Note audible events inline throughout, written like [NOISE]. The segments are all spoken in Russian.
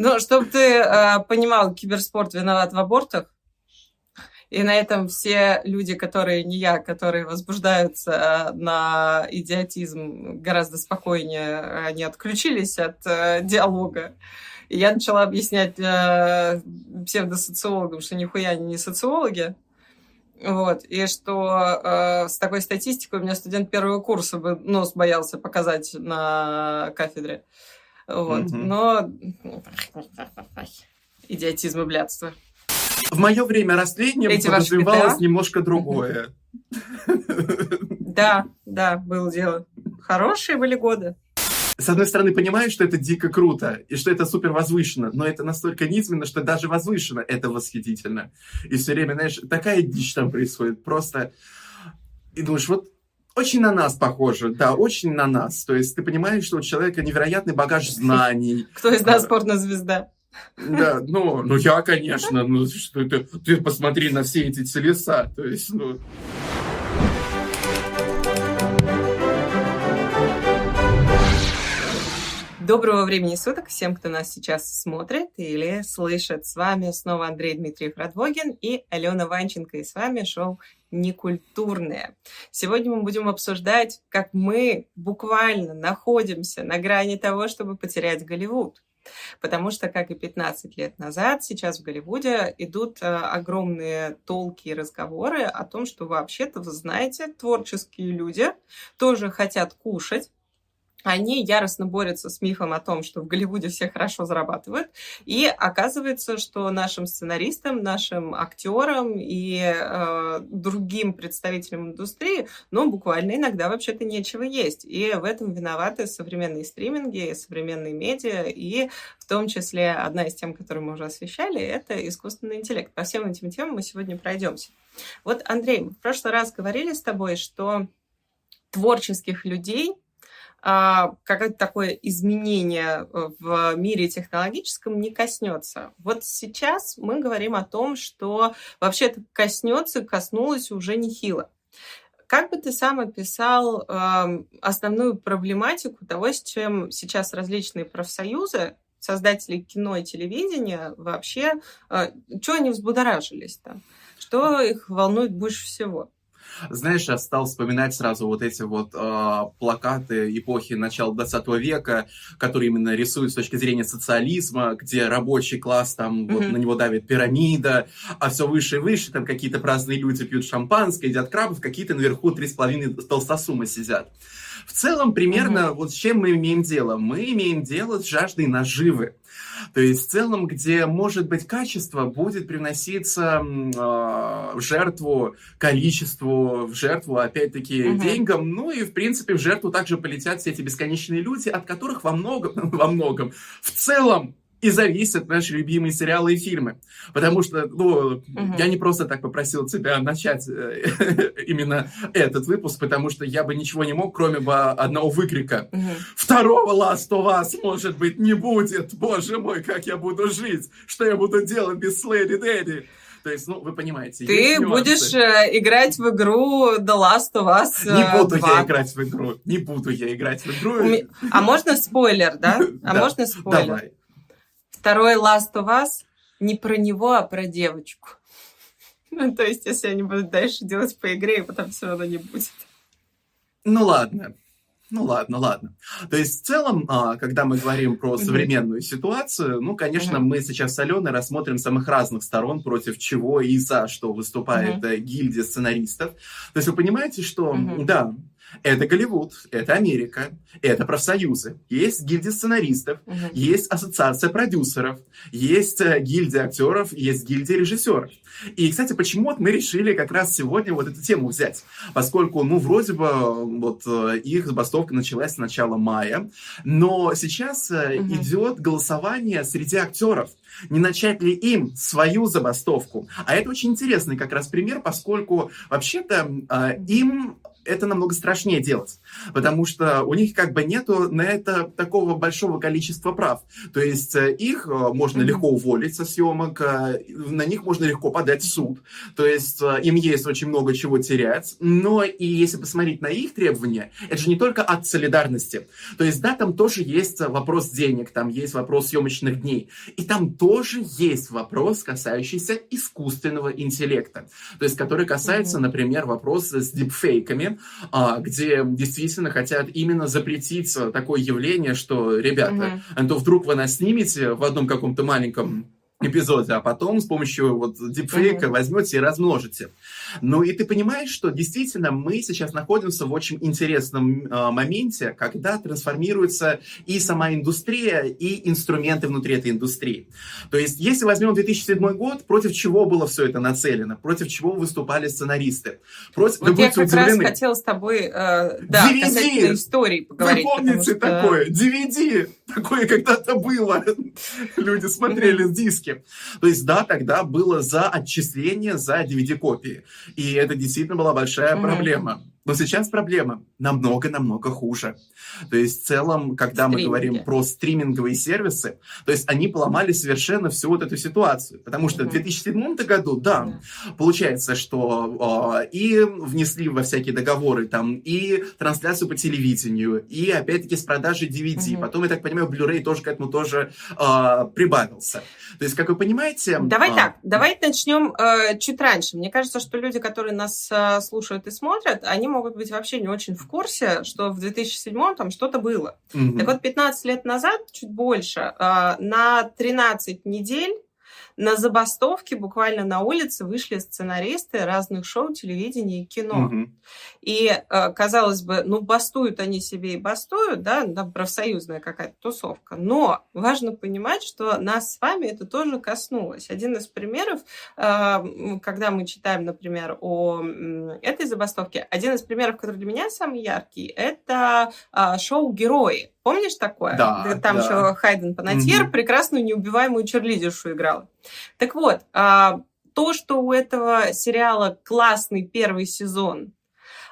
Ну, чтобы ты э, понимал, киберспорт виноват в абортах. И на этом все люди, которые не я, которые возбуждаются на идиотизм гораздо спокойнее, они отключились от э, диалога. И я начала объяснять э, псевдосоциологам, что нихуя они не социологи. Вот, и что э, с такой статистикой у меня студент первого курса бы нос боялся показать на кафедре. Вот, mm-hmm. но идиотизм и блядство. В мое время расследования подразумевалось немножко другое. Да, да, было дело. Хорошие были годы. С одной стороны, понимаю, что это дико круто, и что это супер возвышенно, но это настолько низменно, что даже возвышенно это восхитительно. И все время, знаешь, такая дичь там происходит, просто... И думаешь, вот очень на нас похоже, да, очень на нас. То есть ты понимаешь, что у человека невероятный багаж знаний. [LAUGHS] Кто из нас порнозвезда? Да, ну, ну я, конечно, ну что ты, ты посмотри на все эти телеса, то есть, ну... Доброго времени суток всем, кто нас сейчас смотрит или слышит. С вами снова Андрей Дмитриев Радвогин и Алена Ванченко. И с вами шоу «Некультурные». Сегодня мы будем обсуждать, как мы буквально находимся на грани того, чтобы потерять Голливуд. Потому что, как и 15 лет назад, сейчас в Голливуде идут э, огромные толки и разговоры о том, что вообще-то, вы знаете, творческие люди тоже хотят кушать, они яростно борются с мифом о том, что в Голливуде все хорошо зарабатывают. И оказывается, что нашим сценаристам, нашим актерам и э, другим представителям индустрии, ну, буквально иногда вообще-то нечего есть. И в этом виноваты современные стриминги, современные медиа, и в том числе одна из тем, которую мы уже освещали, это искусственный интеллект. По всем этим темам мы сегодня пройдемся. Вот, Андрей, мы в прошлый раз говорили с тобой, что творческих людей какое-то такое изменение э, в мире технологическом не коснется. Вот сейчас мы говорим о том, что вообще это коснется, коснулось уже нехило. Как бы ты сам описал э, основную проблематику того, с чем сейчас различные профсоюзы, создатели кино и телевидения вообще, э, что они взбудоражились-то? Что их волнует больше всего? Знаешь, я стал вспоминать сразу вот эти вот э, плакаты эпохи начала 20 века, которые именно рисуют с точки зрения социализма, где рабочий класс, там mm-hmm. вот на него давит пирамида, а все выше и выше, там какие-то праздные люди пьют шампанское, едят крабов, какие-то наверху три с половиной толстосумы сидят. В целом, примерно, mm-hmm. вот с чем мы имеем дело? Мы имеем дело с жаждой наживы. То есть в целом, где, может быть, качество будет приноситься э, в жертву количеству, в жертву, опять-таки, угу. деньгам, ну и, в принципе, в жертву также полетят все эти бесконечные люди, от которых во многом, [LAUGHS] во многом, в целом и зависят наши любимые сериалы и фильмы. Потому что, ну, угу. я не просто так попросил тебя начать э, [LAUGHS] именно этот выпуск, потому что я бы ничего не мог, кроме бы одного выкрика. Угу. Второго Last of Us, может быть, не будет. Боже мой, как я буду жить? Что я буду делать без Слэри Дэдди? То есть, ну, вы понимаете. Ты будешь э, играть в игру The Last of Us э, Не буду 2. я играть в игру. Не буду я играть в игру. А можно спойлер, да? [LAUGHS] А можно спойлер? Давай. Второй Last of Us не про него, а про девочку. [LAUGHS] Ну, то есть, если они будут дальше делать по игре, и потом все равно не будет. Ну ладно. Ну ладно, ладно. То есть в целом, а, когда мы говорим про современную ситуацию, ну, конечно, мы сейчас с Аленой рассмотрим самых разных сторон, против чего и за что выступает э, гильдия сценаристов. То есть вы понимаете, что, да, это Голливуд, это Америка, это профсоюзы. Есть гильдия сценаристов, угу. есть ассоциация продюсеров, есть э, гильдия актеров, есть гильдия режиссеров. И, кстати, почему вот мы решили как раз сегодня вот эту тему взять? Поскольку, ну, вроде бы вот э, их забастовка началась с начала мая, но сейчас угу. идет голосование среди актеров не начать ли им свою забастовку. А это очень интересный как раз пример, поскольку вообще-то им это намного страшнее делать, потому что у них как бы нету на это такого большого количества прав. То есть э, их э, можно mm-hmm. легко уволить со съемок, э, на них можно легко подать в суд. То есть им есть очень много чего терять. Но и если посмотреть на их требования, это же не только от солидарности. То есть, да, там тоже есть вопрос денег, там есть вопрос съемочных дней. И там тоже есть вопрос, касающийся искусственного интеллекта. То есть, который касается, mm-hmm. например, вопроса с дипфейками, а, где действительно хотят именно запретить такое явление, что, ребята, mm-hmm. а то вдруг вы нас снимете в одном каком-то маленьком эпизоде, а потом с помощью вот дипфейка mm-hmm. возьмете и размножите. Ну и ты понимаешь, что действительно мы сейчас находимся в очень интересном э, моменте, когда трансформируется и сама индустрия, и инструменты внутри этой индустрии. То есть, если возьмем 2007 год, против чего было все это нацелено? Против чего выступали ссценаристы? Против, вот я как удивлены. раз хотела с тобой э, да, DVD. истории поговорить. Вы помните что... такое? DVD! Такое когда-то было. [LAUGHS] Люди смотрели mm-hmm. диски. То есть, да, тогда было за отчисление за DVD-копии. И это действительно была большая mm-hmm. проблема. Но сейчас проблема намного-намного хуже. То есть в целом, когда Стриминги. мы говорим про стриминговые сервисы, то есть они поломали совершенно всю вот эту ситуацию. Потому что в 2007 году, да, mm-hmm. получается, что э, и внесли во всякие договоры там и трансляцию по телевидению, и опять-таки с продажи DVD. Mm-hmm. Потом, я так понимаю, Blu-ray тоже к этому тоже э, прибавился. То есть, как вы понимаете... Давай э, так, давай начнем э, чуть раньше. Мне кажется, что люди, которые нас э, слушают и смотрят, они могут могут быть вообще не очень в курсе, что в 2007 там что-то было. Угу. Так вот, 15 лет назад, чуть больше, а, на 13 недель на забастовке буквально на улице вышли сценаристы разных шоу, телевидения и кино. Угу. И, э, казалось бы, ну, бастуют они себе и бастуют, да, да профсоюзная какая-то тусовка. Но важно понимать, что нас с вами это тоже коснулось. Один из примеров, э, когда мы читаем, например, о этой забастовке, один из примеров, который для меня самый яркий, это а, шоу «Герои». Помнишь такое? Да. Там да. еще Хайден Панатьер угу. прекрасную неубиваемую черлидершу играла. Так вот, а, то, что у этого сериала классный первый сезон,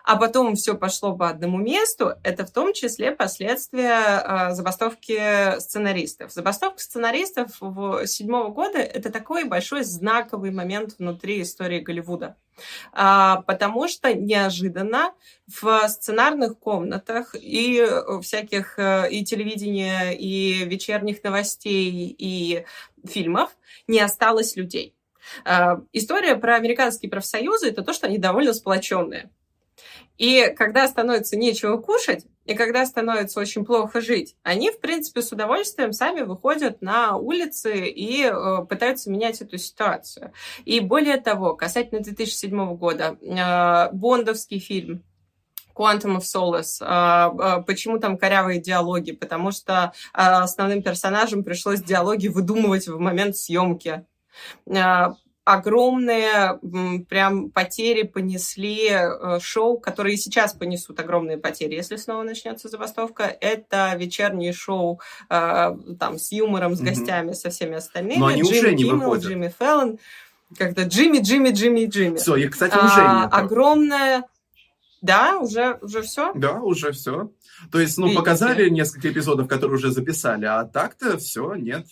а потом все пошло по одному месту, это в том числе последствия э, забастовки сценаристов. Забастовка сценаристов в седьмого года это такой большой знаковый момент внутри истории Голливуда. А, потому что неожиданно в сценарных комнатах и всяких э, и телевидения, и вечерних новостей, и фильмов не осталось людей. А, история про американские профсоюзы – это то, что они довольно сплоченные. И когда становится нечего кушать, и когда становится очень плохо жить, они, в принципе, с удовольствием сами выходят на улицы и э, пытаются менять эту ситуацию. И более того, касательно 2007 года, э, бондовский фильм Quantum of Solace. Э, э, почему там корявые диалоги? Потому что э, основным персонажам пришлось диалоги выдумывать в момент съемки огромные прям потери понесли э, шоу, которые сейчас понесут огромные потери, если снова начнется забастовка. Это вечерние шоу э, там с юмором, с гостями, mm-hmm. со всеми остальными. Но они Джимми уже не Киммел, выходят. Джимми Феллон. Как-то Джимми, Джимми, Джимми, Джимми. Все, и, кстати, уже а, нет. Огромная... Да, уже, уже все? Да, уже все. То есть, ну, Видите? показали несколько эпизодов, которые уже записали, а так-то все, нет.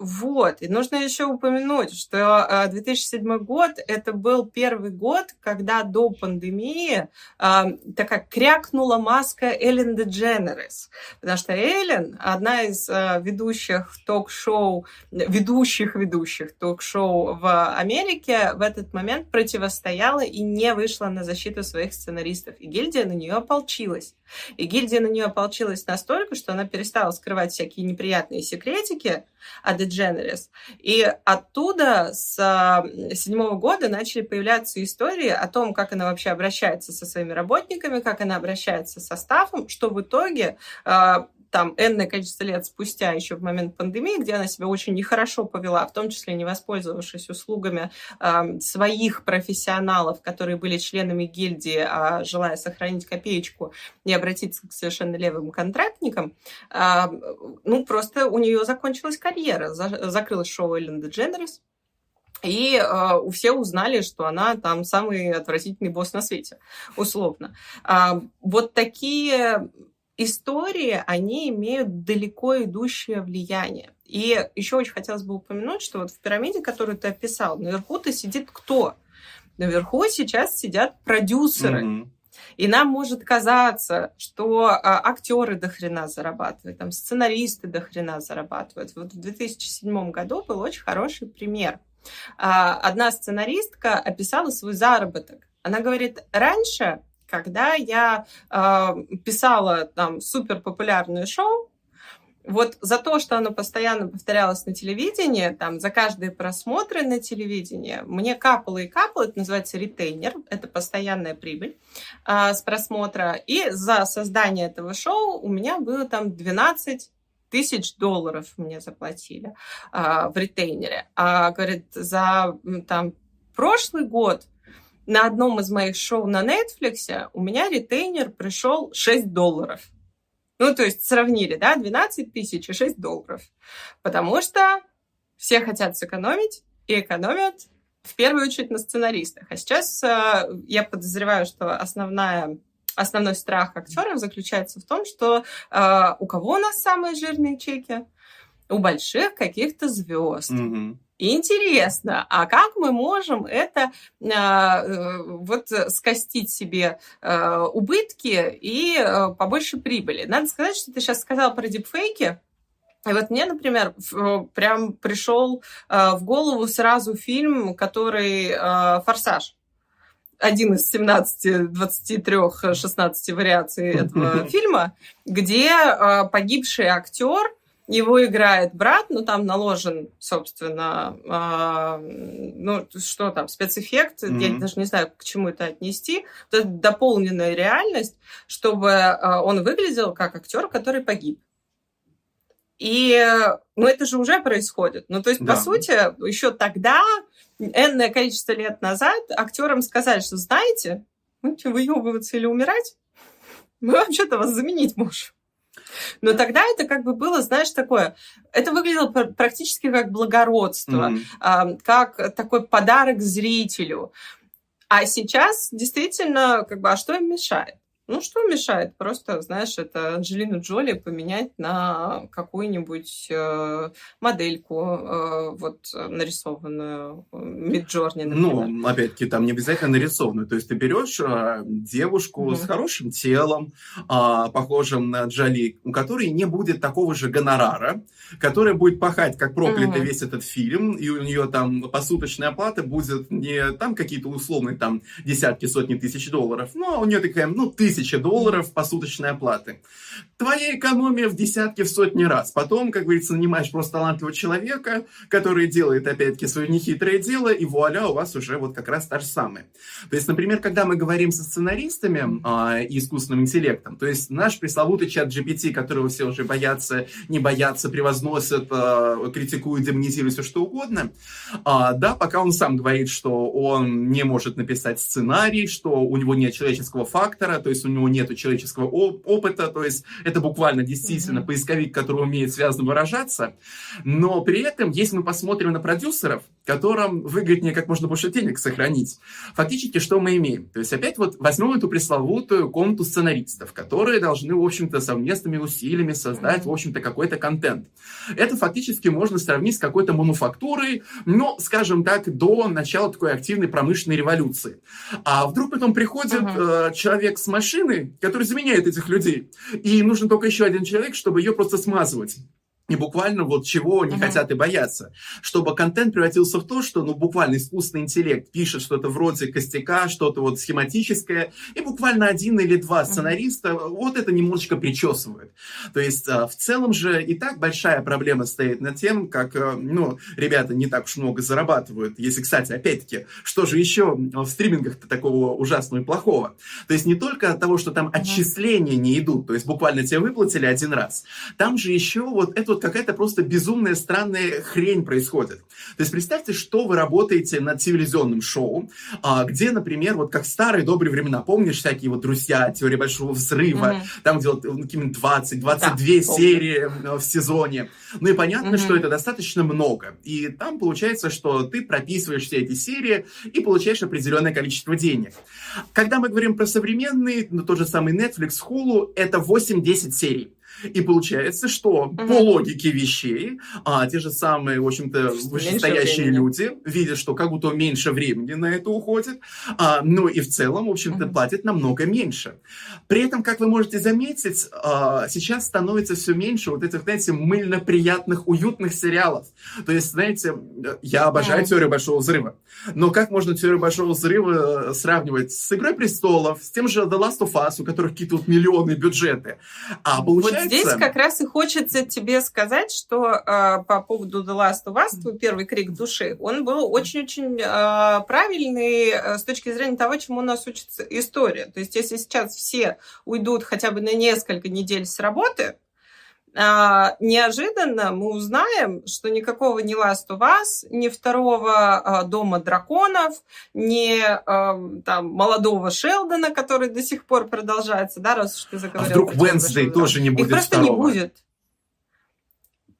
Вот, и нужно еще упомянуть, что 2007 э, год это был первый год, когда до пандемии э, такая крякнула маска Эллен Дедженерес, потому что Эллен одна из э, ведущих ток-шоу, ведущих ведущих ток-шоу в Америке в этот момент противостояла и не вышла на защиту своих сценаристов, и гильдия на нее ополчилась. И гильдия на нее ополчилась настолько, что она перестала скрывать всякие неприятные секретики о Дедженерис. И оттуда с седьмого года начали появляться истории о том, как она вообще обращается со своими работниками, как она обращается со стафом, что в итоге а, там энное количество лет спустя, еще в момент пандемии, где она себя очень нехорошо повела, в том числе не воспользовавшись услугами э, своих профессионалов, которые были членами гильдии, а желая сохранить копеечку и обратиться к совершенно левым контрактникам, э, ну, просто у нее закончилась карьера. За, закрылось шоу Эллен Дедженерис, и э, у все узнали, что она там самый отвратительный босс на свете, условно. Э, вот такие истории, они имеют далеко идущее влияние. И еще очень хотелось бы упомянуть, что вот в пирамиде, которую ты описал, наверху-то сидит кто? Наверху сейчас сидят продюсеры. Mm-hmm. И нам может казаться, что а, актеры до хрена зарабатывают, там, сценаристы до хрена зарабатывают. Вот в 2007 году был очень хороший пример. А, одна сценаристка описала свой заработок. Она говорит, раньше, когда я а, писала там супер популярное шоу, вот за то, что оно постоянно повторялось на телевидении, там, за каждые просмотры на телевидении, мне капало и капало, это называется ретейнер, это постоянная прибыль а, с просмотра, и за создание этого шоу у меня было там 12 тысяч долларов мне заплатили а, в ретейнере. А, говорит, за там прошлый год на одном из моих шоу на Netflix у меня ретейнер пришел 6 долларов. Ну, то есть сравнили, да, 12 тысяч и 6 долларов. Потому что все хотят сэкономить и экономят в первую очередь на сценаристах. А сейчас э, я подозреваю, что основная основной страх актеров заключается в том, что э, у кого у нас самые жирные чеки? У больших каких-то звезд. Mm-hmm. Интересно, а как мы можем это а, э, вот скостить себе э, убытки и э, побольше прибыли? Надо сказать, что ты сейчас сказал про дипфейки. И вот мне, например, прям пришел э, в голову сразу фильм, который э, «Форсаж» один из 17, 23, 16 вариаций этого [LAUGHS] фильма, где э, погибший актер его играет брат, ну там наложен, собственно, э, ну что там, спецэффект, mm-hmm. я даже не знаю, к чему это отнести, это дополненная реальность, чтобы э, он выглядел как актер, который погиб. И, ну, это же уже происходит. Ну, то есть, да. по сути, еще тогда энное количество лет назад актерам сказали, что знаете, ну, что, выебываться или умирать, мы вообще-то вас заменить можем. Но тогда это как бы было, знаешь, такое, это выглядело практически как благородство, mm-hmm. как такой подарок зрителю. А сейчас действительно, как бы, а что им мешает? Ну, что мешает? Просто, знаешь, это Анджелину Джоли поменять на какую-нибудь э, модельку, э, вот нарисованную Миджорни, Ну, опять-таки, там не обязательно нарисованную. То есть ты берешь э, девушку mm-hmm. с хорошим телом, э, похожим на Джоли, у которой не будет такого же гонорара, которая будет пахать как проклятый mm-hmm. весь этот фильм, и у нее там посуточная оплата будет не там какие-то условные там десятки, сотни тысяч долларов, но у нее такая, ну, тысяча тысяча долларов посуточной оплаты. Твоя экономия в десятки, в сотни раз. Потом, как говорится, нанимаешь просто талантливого человека, который делает, опять-таки, свое нехитрое дело, и вуаля, у вас уже вот как раз та же самая. То есть, например, когда мы говорим со сценаристами э, и искусственным интеллектом, то есть наш пресловутый чат GPT, которого все уже боятся, не боятся, превозносят, э, критикуют, демонизируют, все что угодно, э, да, пока он сам говорит, что он не может написать сценарий, что у него нет человеческого фактора, то есть у него нет человеческого опыта, то есть это буквально действительно mm-hmm. поисковик, который умеет связно выражаться, но при этом, если мы посмотрим на продюсеров, которым выгоднее как можно больше денег сохранить, фактически что мы имеем? То есть опять вот возьмем эту пресловутую комнату сценаристов, которые должны, в общем-то, совместными усилиями создать, в общем-то, какой-то контент. Это фактически можно сравнить с какой-то мануфактурой, ну, скажем так, до начала такой активной промышленной революции. А вдруг потом приходит uh-huh. э, человек с машиной, машины, который заменяет этих людей. И нужен только еще один человек, чтобы ее просто смазывать. И буквально вот чего они uh-huh. хотят и боятся. Чтобы контент превратился в то, что ну буквально искусственный интеллект пишет что-то вроде костяка, что-то вот схематическое, и буквально один или два сценариста uh-huh. вот это немножечко причесывают. То есть а, в целом же и так большая проблема стоит над тем, как, э, ну, ребята не так уж много зарабатывают. Если, кстати, опять-таки, что же еще в стримингах-то такого ужасного и плохого? То есть не только от того, что там uh-huh. отчисления не идут, то есть буквально тебе выплатили один раз, там же еще вот это вот какая-то просто безумная, странная хрень происходит. То есть представьте, что вы работаете над телевизионным шоу, а, где, например, вот как старые добрые времена, помнишь всякие вот «Друзья», «Теория большого взрыва», mm-hmm. там где вот ну, какие-нибудь 20, 22 да, серии помню. в сезоне. Ну и понятно, mm-hmm. что это достаточно много. И там получается, что ты прописываешь все эти серии и получаешь определенное количество денег. Когда мы говорим про современный, ну, тот же самый Netflix, Hulu, это 8-10 серий. И получается, что угу. по логике вещей, а, те же самые, в общем-то, вышестоящие люди видят, что как будто меньше времени на это уходит, а, ну и в целом, в общем-то, угу. платят намного меньше. При этом, как вы можете заметить, а, сейчас становится все меньше вот этих, знаете, мыльно-приятных, уютных сериалов. То есть, знаете, я обожаю теорию Большого Взрыва. Но как можно теорию Большого Взрыва сравнивать с Игрой Престолов, с тем же The Last of Us, у которых какие-то вот миллионные бюджеты? А получается... Здесь как раз и хочется тебе сказать, что э, по поводу The Last of Us, твой первый крик души, он был очень-очень э, правильный э, с точки зрения того, чему у нас учится история. То есть если сейчас все уйдут хотя бы на несколько недель с работы, неожиданно мы узнаем, что никакого ни Last of Us, ни второго а, Дома драконов, ни а, там, молодого Шелдона, который до сих пор продолжается, да, раз уж ты заговорил. А вдруг Wednesday тоже не будет Их просто второго. не будет.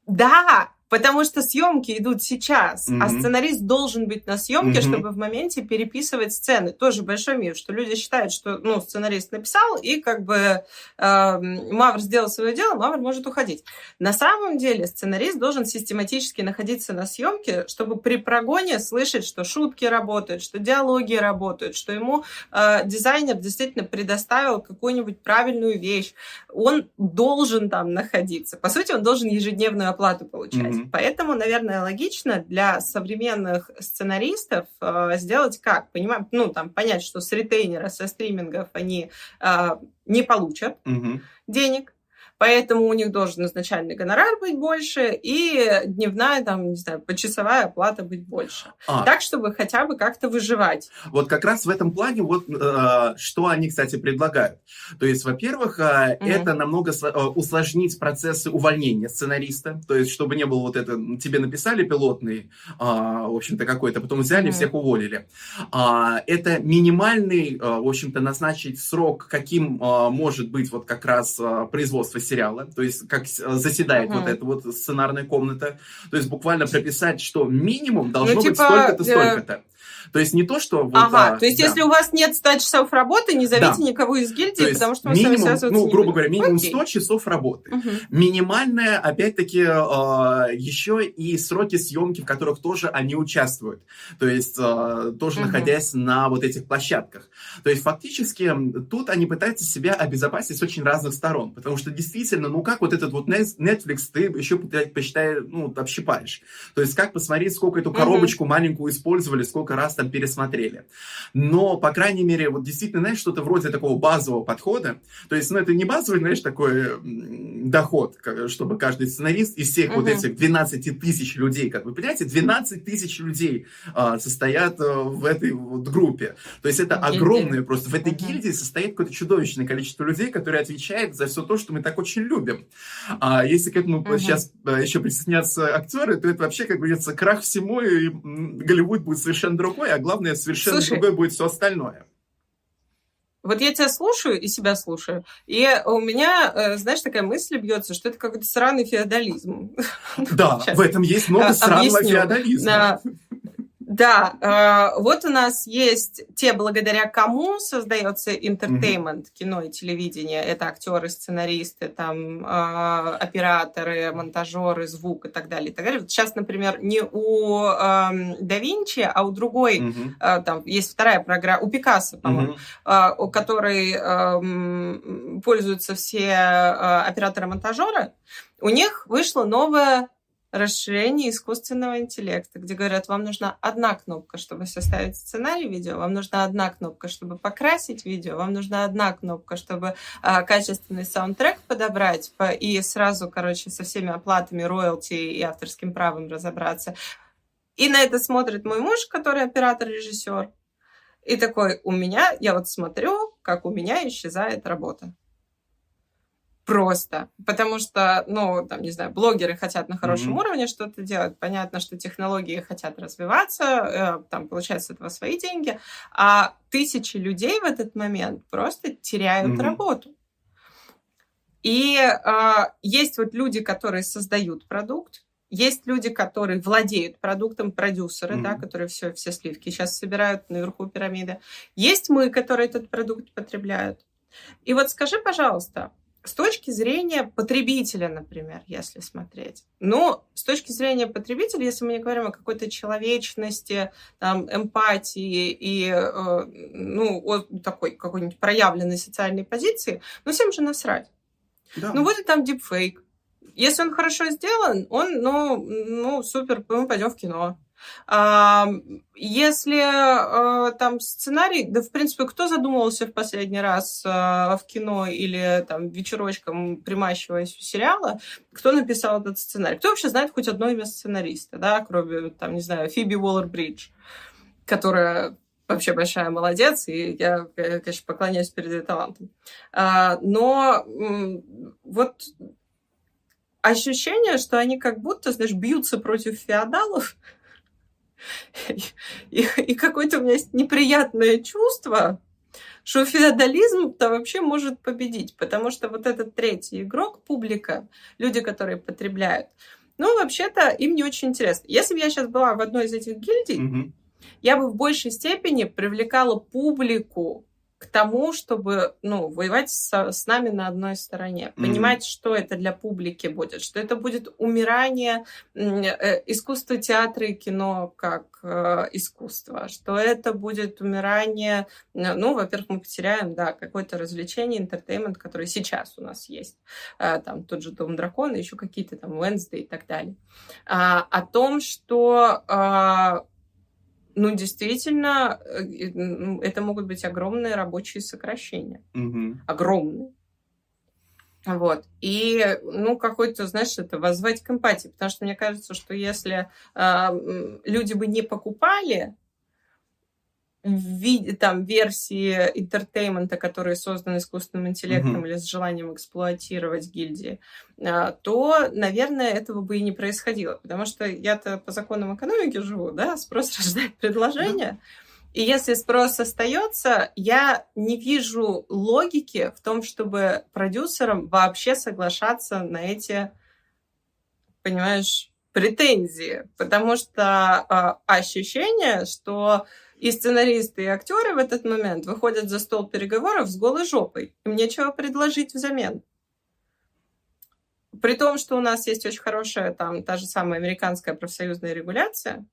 Да, Потому что съемки идут сейчас, mm-hmm. а сценарист должен быть на съемке, mm-hmm. чтобы в моменте переписывать сцены. Тоже большой миф, что люди считают, что ну, сценарист написал, и как бы э, Мавр сделал свое дело, Мавр может уходить. На самом деле сценарист должен систематически находиться на съемке, чтобы при прогоне слышать, что шутки работают, что диалоги работают, что ему э, дизайнер действительно предоставил какую-нибудь правильную вещь. Он должен там находиться. По сути, он должен ежедневную оплату получать. Mm-hmm. Поэтому, наверное, логично для современных сценаристов э, сделать как? Понимаем, ну, там, понять, что с ретейнера, со стримингов они э, не получат угу. денег, Поэтому у них должен изначальный гонорар быть больше и дневная, там, не знаю, почасовая оплата быть больше. А. Так, чтобы хотя бы как-то выживать. Вот как раз в этом плане вот э, что они, кстати, предлагают. То есть, во-первых, э, mm-hmm. это намного э, усложнить процессы увольнения сценариста. То есть, чтобы не было вот это, тебе написали пилотный, э, в общем-то, какой-то, потом взяли, mm-hmm. всех уволили. А, это минимальный, э, в общем-то, назначить срок, каким э, может быть вот как раз э, производство сериала, то есть как э, заседает uh-huh. вот эта вот сценарная комната, то есть буквально прописать, что минимум должно ну, типа, быть столько-то, столько-то. То есть не то, что... Вот, ага, а, то есть да. если у вас нет 100 часов работы, не зовите да. никого из гильдии, потому что мы минимум, с вами Ну, грубо говоря, минимум Окей. 100 часов работы. Угу. Минимальная, опять-таки, э, еще и сроки съемки, в которых тоже они участвуют. То есть э, тоже угу. находясь на вот этих площадках. То есть фактически тут они пытаются себя обезопасить с очень разных сторон. Потому что действительно, ну как вот этот вот Netflix ты еще посчитай, ну, общипаешь. То есть как посмотреть, сколько эту коробочку угу. маленькую использовали, сколько раз там пересмотрели. Но, по крайней мере, вот действительно, знаешь, что-то вроде такого базового подхода. То есть, ну, это не базовый, знаешь, такой доход, чтобы каждый сценарист из всех uh-huh. вот этих 12 тысяч людей, как вы понимаете, 12 тысяч людей а, состоят а, в этой вот группе. То есть, это огромное просто. В этой uh-huh. гильдии состоит какое-то чудовищное количество людей, которые отвечают за все то, что мы так очень любим. А если к этому uh-huh. сейчас а, еще присоединятся актеры, то это вообще, как говорится, крах всему, и Голливуд будет совершенно другой, а главное, совершенно Слушай, другое будет все остальное. Вот я тебя слушаю и себя слушаю, и у меня, э, знаешь, такая мысль бьется, что это какой-то сраный феодализм. Да, [LAUGHS] в этом есть много сраного феодализма. Да, э, вот у нас есть те, благодаря кому создается интертеймент, mm-hmm. кино и телевидение. Это актеры, сценаристы, там, э, операторы, монтажеры, звук и так далее. И так далее. Вот сейчас, например, не у э, да Винчи, а у другой, mm-hmm. э, там есть вторая программа, у Пикассо, по-моему, mm-hmm. э, у которой э, пользуются все э, операторы-монтажеры. У них вышла новая расширение искусственного интеллекта, где говорят, вам нужна одна кнопка, чтобы составить сценарий видео, вам нужна одна кнопка, чтобы покрасить видео, вам нужна одна кнопка, чтобы а, качественный саундтрек подобрать по, и сразу, короче, со всеми оплатами, роялти и авторским правом разобраться. И на это смотрит мой муж, который оператор-режиссер, и такой, у меня, я вот смотрю, как у меня исчезает работа просто. Потому что, ну, там, не знаю, блогеры хотят на хорошем mm-hmm. уровне что-то делать. Понятно, что технологии хотят развиваться, э, там, получается, с этого свои деньги. А тысячи людей в этот момент просто теряют mm-hmm. работу. И э, есть вот люди, которые создают продукт, есть люди, которые владеют продуктом, продюсеры, mm-hmm. да, которые все, все сливки сейчас собирают наверху пирамиды. Есть мы, которые этот продукт потребляют. И вот скажи, пожалуйста, с точки зрения потребителя, например, если смотреть. Ну, с точки зрения потребителя, если мы не говорим о какой-то человечности, там, эмпатии и, э, ну, о такой какой-нибудь проявленной социальной позиции, ну, всем же насрать. Да. Ну, будет там дипфейк. Если он хорошо сделан, он, ну, ну супер, мы пойдем в кино. А, если а, там сценарий, да, в принципе, кто задумывался в последний раз а, в кино или там вечерочком примащиваясь у сериала, кто написал этот сценарий? Кто вообще знает хоть одно имя сценариста, да, кроме, там, не знаю, Фиби Уоллер-Бридж, которая вообще большая молодец, и я, конечно, поклоняюсь перед ее талантом. Но вот ощущение, что они как будто, знаешь, бьются против феодалов, [LAUGHS] [LAUGHS] и, и какое-то у меня есть неприятное чувство, что феодализм-то вообще может победить, потому что вот этот третий игрок, публика, люди, которые потребляют, ну, вообще-то им не очень интересно. Если бы я сейчас была в одной из этих гильдий, mm-hmm. я бы в большей степени привлекала публику к тому, чтобы ну, воевать с, с нами на одной стороне. Mm-hmm. Понимать, что это для публики будет, что это будет умирание э, искусства театра и кино как э, искусство, что это будет умирание, ну, во-первых, мы потеряем, да, какое-то развлечение, интертеймент, который сейчас у нас есть. Э, там тот же Дом Дракона, еще какие-то там Wednesday и так далее. А, о том, что а, ну, действительно, э, это могут быть огромные рабочие сокращения. Угу. Огромные. Вот. И, ну, какой-то, знаешь, это воззвать к эмпатии. Потому что мне кажется, что если э, люди бы не покупали виде там версии entertainment а, которые созданы искусственным интеллектом mm-hmm. или с желанием эксплуатировать гильдии, а, то, наверное, этого бы и не происходило. Потому что я-то по законам экономики живу, да, спрос [LAUGHS] рождает предложение. Mm-hmm. И если спрос остается, я не вижу логики в том, чтобы продюсерам вообще соглашаться на эти, понимаешь, претензии. Потому что э, ощущение, что и сценаристы, и актеры в этот момент выходят за стол переговоров с голой жопой. Им нечего предложить взамен. При том, что у нас есть очень хорошая, там, та же самая американская профсоюзная регуляция,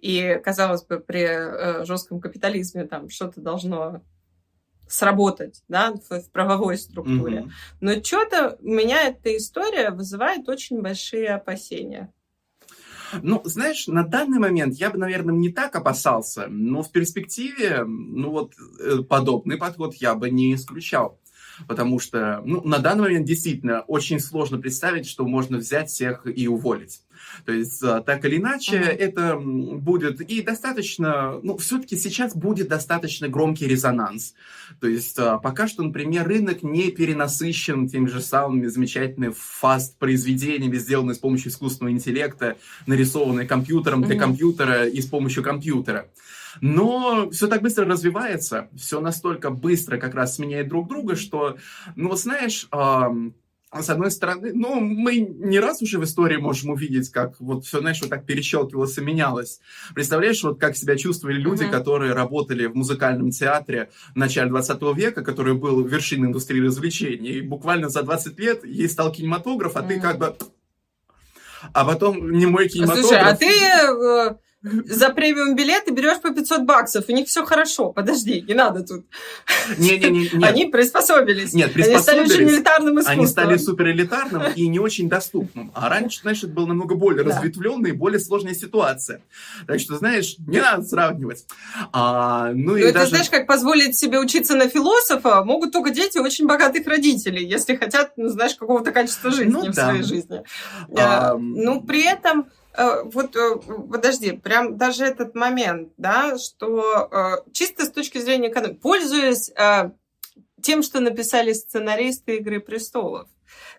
и, казалось бы, при э, жестком капитализме там что-то должно сработать, да, в, в правовой структуре. Mm-hmm. Но что-то меня эта история вызывает очень большие опасения. Ну, знаешь, на данный момент я бы, наверное, не так опасался, но в перспективе, ну вот, э, подобный подход я бы не исключал. Потому что, ну, на данный момент действительно очень сложно представить, что можно взять всех и уволить. То есть, а, так или иначе, uh-huh. это будет и достаточно, ну, все-таки сейчас будет достаточно громкий резонанс. То есть, а, пока что, например, рынок не перенасыщен теми же самыми замечательными фаст-произведениями, сделанными с помощью искусственного интеллекта, нарисованные компьютером uh-huh. для компьютера и с помощью компьютера. Но все так быстро развивается, все настолько быстро как раз сменяет друг друга, что, ну, вот знаешь, а с одной стороны, ну, мы не раз уже в истории можем увидеть, как вот все, знаешь, вот так перещелкивалось и менялось. Представляешь, вот как себя чувствовали люди, uh-huh. которые работали в музыкальном театре в начале 20 века, который был вершиной индустрии развлечений. И буквально за 20 лет ей стал кинематограф, а uh-huh. ты как бы... А потом не мой кинематограф... Слушай, а ты э, за премиум билеты берешь по 500 баксов, у них все хорошо. Подожди, не надо тут. Не, не, не, Они приспособились. Нет, приспособились. Они стали очень элитарным искусством. Они стали супер элитарным и не очень доступным. А раньше, значит, это была намного более да. разветвленная и более сложная ситуация. Так что, знаешь, не надо сравнивать. А, ну, и ну, даже... Это знаешь, как позволить себе учиться на философа могут только дети очень богатых родителей, если хотят, ну, знаешь, какого-то качества жизни ну, в да. своей жизни. А... Ну, при этом вот э, подожди, прям даже этот момент, да, что э, чисто с точки зрения экономики, пользуясь тем, что написали сценаристы «Игры престолов».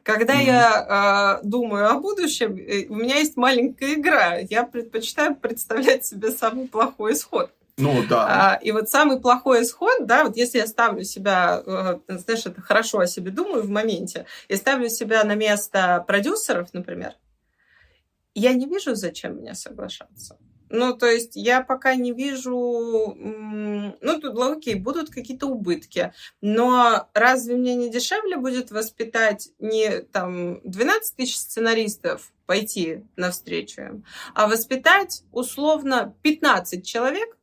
Когда mm-hmm. я э, думаю о будущем, э, у меня есть маленькая игра. Я предпочитаю представлять себе самый плохой исход. Ну да. А, и вот самый плохой исход, да, вот если я ставлю себя, э, знаешь, это хорошо о себе думаю в моменте, я ставлю себя на место продюсеров, например, я не вижу, зачем мне соглашаться. Ну, то есть я пока не вижу... Ну, тут, окей, будут какие-то убытки. Но разве мне не дешевле будет воспитать не там 12 тысяч сценаристов, пойти навстречу им, а воспитать условно 15 человек,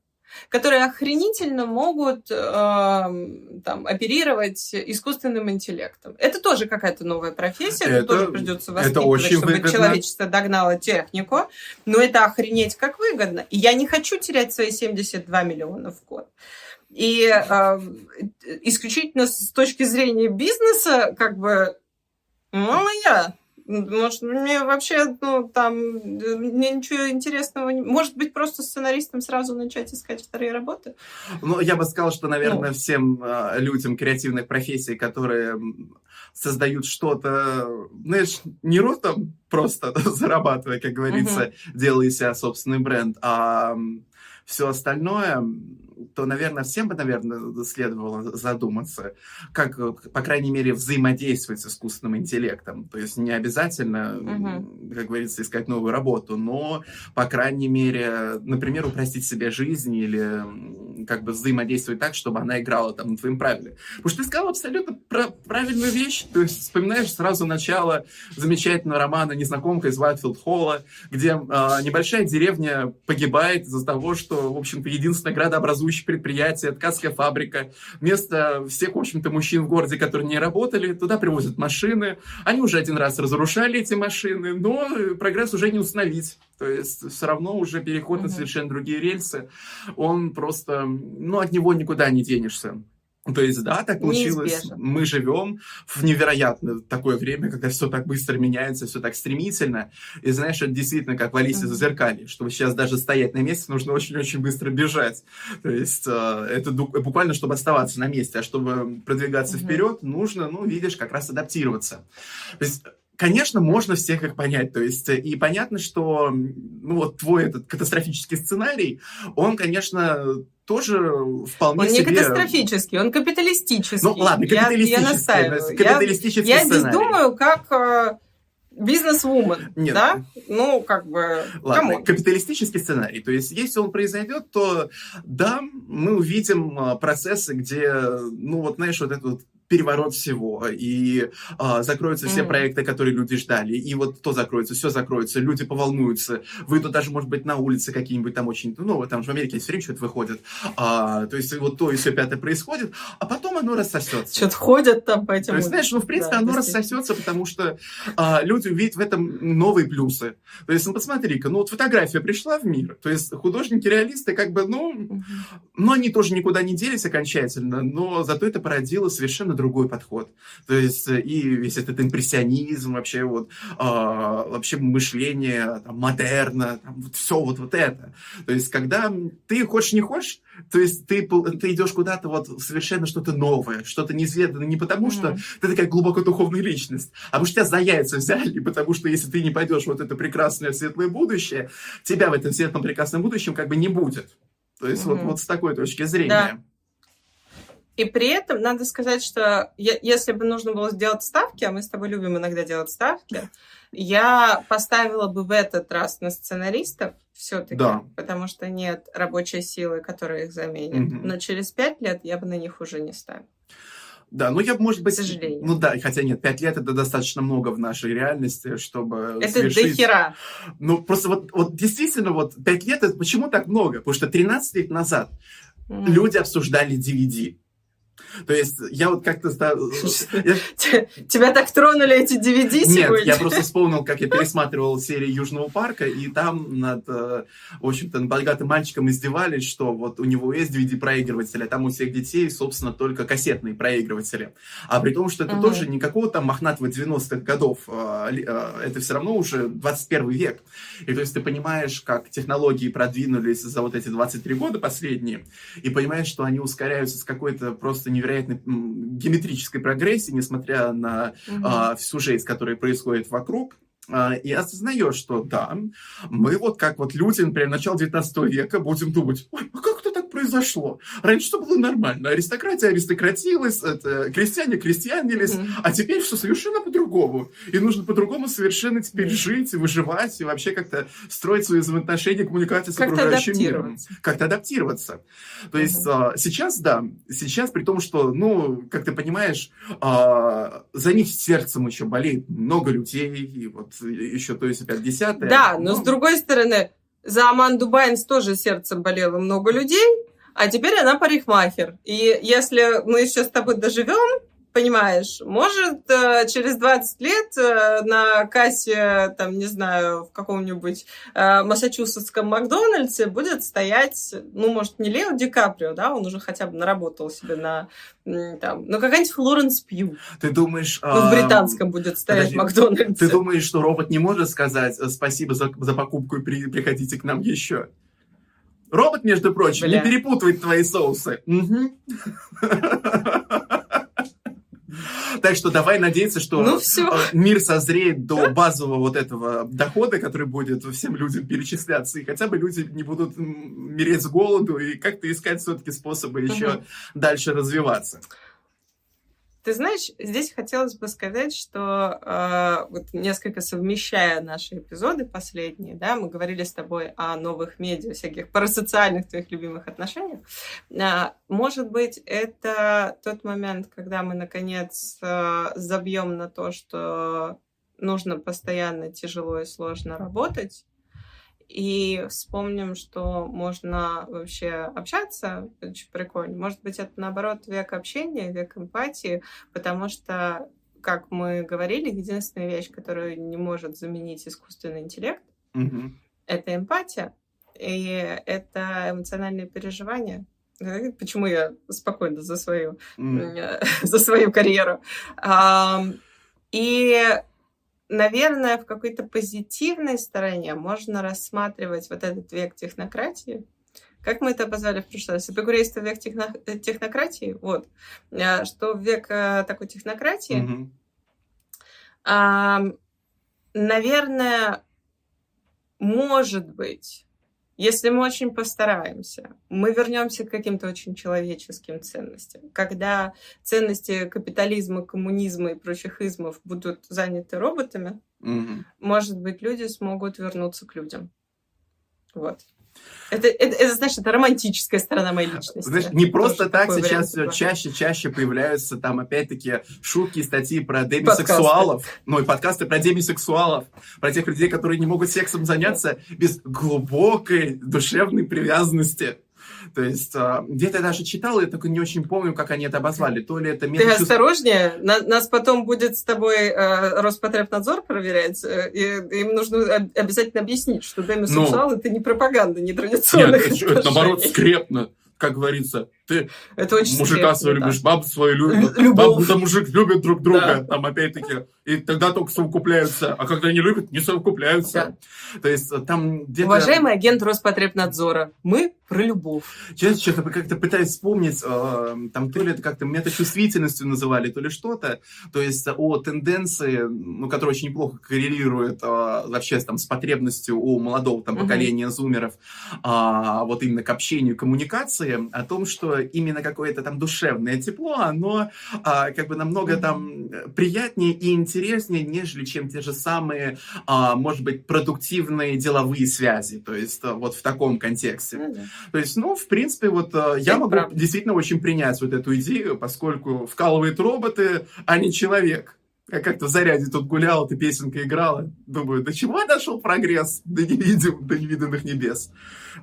которые охренительно могут э, там, оперировать искусственным интеллектом. Это тоже какая-то новая профессия, это, это тоже придется воспитывать, это очень чтобы выгодно. человечество догнало технику. Но это охренеть как выгодно. И я не хочу терять свои 72 миллиона в год. И э, исключительно с точки зрения бизнеса, как бы, мало я. Может, мне вообще, ну, там, мне ничего интересного не... Может быть, просто сценаристом сразу начать искать вторые работы? Ну, я бы сказал, что, наверное, ну. всем э, людям креативных профессий, которые создают что-то, знаешь, не ротом просто [LAUGHS] зарабатывая, как говорится, угу. делая себя собственный бренд, а все остальное то, наверное, всем бы, наверное, следовало задуматься, как, по крайней мере, взаимодействовать с искусственным интеллектом. То есть не обязательно, угу. как говорится, искать новую работу, но, по крайней мере, например, упростить себе жизнь или как бы взаимодействовать так, чтобы она играла там на твоем правиле. Потому что ты сказал абсолютно про правильную вещь. То есть вспоминаешь сразу начало замечательного романа «Незнакомка» из Вайтфилд Холла, где э, небольшая деревня погибает из-за того, что, в общем-то, единственная градообразующая существующее предприятие, ткацкая фабрика. Вместо всех, в общем-то, мужчин в городе, которые не работали, туда привозят машины. Они уже один раз разрушали эти машины, но прогресс уже не установить. То есть все равно уже переход на совершенно другие рельсы, он просто, ну, от него никуда не денешься. То есть, да, так получилось. Неизбежно. Мы живем в невероятно такое время, когда все так быстро меняется, все так стремительно. И знаешь, это действительно как в Алисе mm-hmm. зазеркалье, чтобы сейчас даже стоять на месте, нужно очень-очень быстро бежать. То есть, э, это буквально, чтобы оставаться на месте, а чтобы продвигаться mm-hmm. вперед, нужно, ну, видишь, как раз адаптироваться. То есть, Конечно, можно всех их понять, то есть, и понятно, что, ну, вот твой этот катастрофический сценарий, он, конечно, тоже вполне он себе... Он не катастрофический, он капиталистический. Ну, ладно, капиталистический. Я, я настаиваю. Капиталистический я, я здесь думаю, как э, бизнес-вумен, да? Ну, как бы, Ладно, капиталистический сценарий. То есть, если он произойдет, то да, мы увидим э, процессы, где, ну, вот, знаешь, вот этот вот переворот всего, и а, закроются все mm. проекты, которые люди ждали, и вот то закроется, все закроется, люди поволнуются, выйдут даже, может быть, на улице какие-нибудь там очень, ну, там же в Америке все время что-то выходит, а, то есть вот то и все пятое происходит, а потом оно рассосется. Что-то ходят там по этим... То есть, знаешь, ну, в принципе, да, оно рассосется, потому что а, люди увидят в этом новые плюсы. То есть, ну, посмотри-ка, ну, вот фотография пришла в мир, то есть художники-реалисты, как бы, ну, ну, они тоже никуда не делись окончательно, но зато это породило совершенно другой подход. То есть э, и весь этот импрессионизм, вообще вот, э, вообще мышление там, модерна, там, вот все вот, вот это. То есть когда ты хочешь не хочешь, то есть ты, ты идешь куда-то вот совершенно что-то новое, что-то неизведанное, не потому что mm-hmm. ты такая глубоко духовная личность, а потому что тебя за яйца взяли, потому что если ты не пойдешь вот это прекрасное светлое будущее, тебя в этом светлом прекрасном будущем как бы не будет. То есть mm-hmm. вот, вот с такой точки зрения. Да. И при этом надо сказать, что я, если бы нужно было сделать ставки, а мы с тобой любим иногда делать ставки, я поставила бы в этот раз на сценаристов все-таки, да. потому что нет рабочей силы, которая их заменит. Угу. Но через пять лет я бы на них уже не ставила. Да, ну я, может быть... К сожалению. Ну да, хотя нет, пять лет это достаточно много в нашей реальности, чтобы Это совершить... дохера. Ну просто вот, вот действительно вот пять лет, это почему так много? Потому что 13 лет назад mm. люди обсуждали DVD. То есть я вот как-то... Тебя так тронули эти DVD сегодня? Нет, я просто вспомнил, как я [LAUGHS] пересматривал серию Южного парка, и там над, э, в общем-то, над богатым мальчиком издевались, что вот у него есть DVD-проигрыватель, а там у всех детей, собственно, только кассетные проигрыватели. А при том, что это тоже никакого там мохнатого 90-х годов, э, э, это все равно уже 21 век. И то есть ты понимаешь, как технологии продвинулись за вот эти 23 года последние, и понимаешь, что они ускоряются с какой-то просто просто невероятной геометрической прогрессии, несмотря на угу. а, всю жизнь, которая происходит вокруг. А, и осознаешь, что да, мы вот как вот люди, например, начала 19 века будем думать, ой, а как произошло? Раньше что было нормально? Аристократия аристократилась, это, крестьяне крестьянились, mm-hmm. а теперь все совершенно по-другому. И нужно по-другому совершенно теперь mm-hmm. жить и выживать, и вообще как-то строить свои взаимоотношения, коммуникации с как-то окружающим миром. Как-то адаптироваться. То mm-hmm. есть а, сейчас, да, сейчас при том, что, ну, как ты понимаешь, а, за них сердцем еще болеет много людей, и вот еще то есть опять десятое. Да, но, но с другой стороны, за Аманду Байнс тоже сердцем болело много людей, а теперь она парикмахер. И если мы сейчас с тобой доживем, понимаешь, может, э, через 20 лет э, на кассе, там, не знаю, в каком-нибудь э, массачусетском Макдональдсе будет стоять, ну, может, не Лео Ди Каприо, да, он уже хотя бы наработал себе на, там, ну, какая-нибудь Флоренс Пью. Ты думаешь... Ну, в британском будет стоять подожди, Макдональдс. Ты думаешь, что робот не может сказать спасибо за, за покупку и при, приходите к нам еще? Робот, между прочим, Бля. не перепутывает твои соусы. Так что давай надеяться, что ну, все. Э, мир созреет до базового вот этого дохода, который будет всем людям перечисляться, и хотя бы люди не будут мереть с голоду и как-то искать все-таки способы еще угу. дальше развиваться. Ты знаешь, здесь хотелось бы сказать, что э, вот несколько совмещая наши эпизоды последние, да, мы говорили с тобой о новых медиа, всяких парасоциальных твоих любимых отношениях. Э, может быть, это тот момент, когда мы наконец э, забьем на то, что нужно постоянно тяжело и сложно работать, и вспомним, что можно вообще общаться, очень прикольно. Может быть, это наоборот век общения, век эмпатии, потому что, как мы говорили, единственная вещь, которую не может заменить искусственный интеллект, mm-hmm. это эмпатия, и это эмоциональные переживания. Почему я спокойно за свою, mm. [LAUGHS] за свою карьеру. И наверное, в какой-то позитивной стороне можно рассматривать вот этот век технократии, как мы это обозвали в прошлый раз? Эпикурейство век техно... технократии. Вот. А, что век э, такой технократии, mm-hmm. а, наверное, может быть, если мы очень постараемся, мы вернемся к каким-то очень человеческим ценностям. Когда ценности капитализма, коммунизма и прочих измов будут заняты роботами, угу. может быть, люди смогут вернуться к людям. Вот. Это, это, это, знаешь, это романтическая сторона моей личности. Знаешь, не просто так сейчас чаще-чаще появляются там, опять-таки, шутки и статьи про демисексуалов, подкасты. ну и подкасты про демисексуалов, про тех людей, которые не могут сексом заняться без глубокой душевной привязанности то есть а, где-то я даже читал, я только не очень помню, как они это обозвали. То ли это метод... Ты осторожнее, нас потом будет с тобой э, Роспотребнадзор проверять, э, и им нужно обязательно объяснить, что демисексуал ну, это не пропаганда нетрадиционных Нет, это, это наоборот скрепно, как говорится. Ты это очень мужика своего да. любишь, бабу свою любишь. Бабу да мужик любят друг друга, да. там опять-таки. И тогда только совокупляются. А когда не любят, не совокупляются. Да. То есть э, там где-то... Уважаемый агент Роспотребнадзора, мы про любовь. Честно, что-то как-то пытаюсь вспомнить, э, там то ли это как-то метачувствительностью называли, то ли что-то. То есть о тенденции, ну, которая очень неплохо коррелирует э, вообще там с потребностью у молодого там поколения угу. зумеров, а, вот именно к общению, коммуникации, о том, что именно какое-то там душевное тепло, оно а, как бы намного там приятнее и интереснее, нежели чем те же самые, а, может быть, продуктивные деловые связи. То есть а, вот в таком контексте. Да. То есть, ну, в принципе, вот а, я Это могу правда. действительно очень принять вот эту идею, поскольку вкалывает роботы, а не человек. Я как-то в заряде тут гулял, эта песенка играла. Думаю, до чего дошел прогресс? До невидим, до невиданных небес.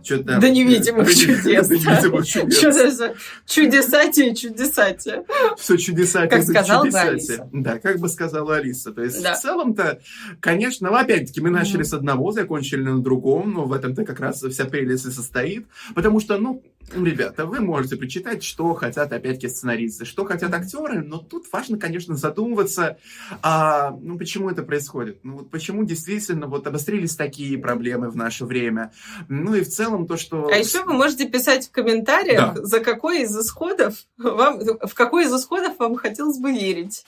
Что-то, до невидимых до, чудес. До невидимых [LAUGHS] чудес. Что за чудесатие, чудесатие. Все чудесатие, как сказала Алиса. Да, как бы сказала Алиса. То есть, да. в целом-то, конечно, ну, опять-таки, мы начали mm-hmm. с одного, закончили на другом, но в этом-то как раз вся прелесть и состоит. Потому что, Ну, ребята, вы можете прочитать, что хотят опять-таки сценаристы, что хотят актеры, но тут важно, конечно, задумываться, а, ну, почему это происходит. Ну, вот почему действительно вот обострились такие проблемы в наше время. Ну, и в целом то, что... А еще вы можете писать в комментариях, да. за какой из исходов вам, в какой из исходов вам хотелось бы верить.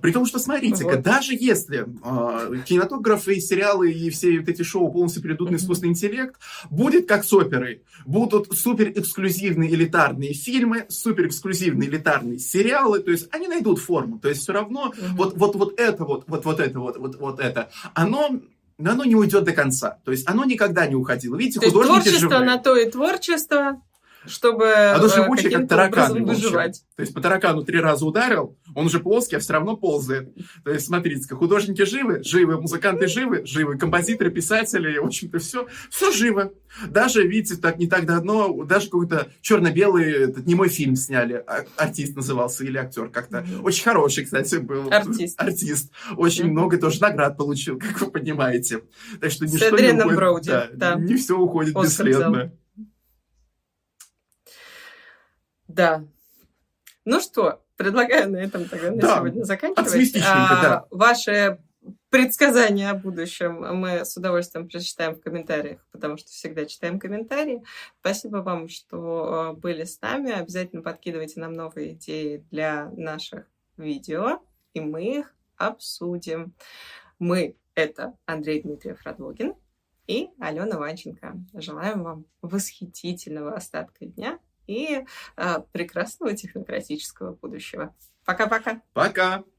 При том, что, смотрите-ка, вот. даже если э, кинематографы и сериалы и все вот эти шоу полностью перейдут на искусственный интеллект, будет как с оперой. Будут супер эксклюзивные элитарные фильмы, супер эксклюзивные элитарные сериалы, то есть они найдут форму. То есть все равно mm вот, вот, вот это вот, вот, вот это вот, вот, вот это, оно но оно не уйдет до конца. То есть оно никогда не уходило. Видите, то художники творчество живые. на то и творчество чтобы Оно живучее, как таракан. выживать. То есть по таракану три раза ударил, он уже плоский, а все равно ползает. То есть смотрите, художники живы, живы, музыканты живы, живы, композиторы, писатели, в общем-то все, все живо. Даже, видите, так не так давно, даже какой-то черно-белый этот, немой фильм сняли, а, артист назывался или актер как-то. Очень хороший, кстати, был. Артист. Артист. Очень mm-hmm. много тоже наград получил, [LAUGHS] как вы понимаете. Так что ничто не уходит. Броуди, да, да. Не все уходит Оскар бесследно. Взял. Да. Ну что, предлагаю на этом тогда на да. сегодня заканчивать. А, да. Ваши предсказания о будущем мы с удовольствием прочитаем в комментариях, потому что всегда читаем комментарии. Спасибо вам, что э, были с нами. Обязательно подкидывайте нам новые идеи для наших видео, и мы их обсудим. Мы — это Андрей Дмитриев Радвогин и Алена Ванченко. Желаем вам восхитительного остатка дня и э, прекрасного технократического будущего. Пока-пока. Пока. -пока. Пока.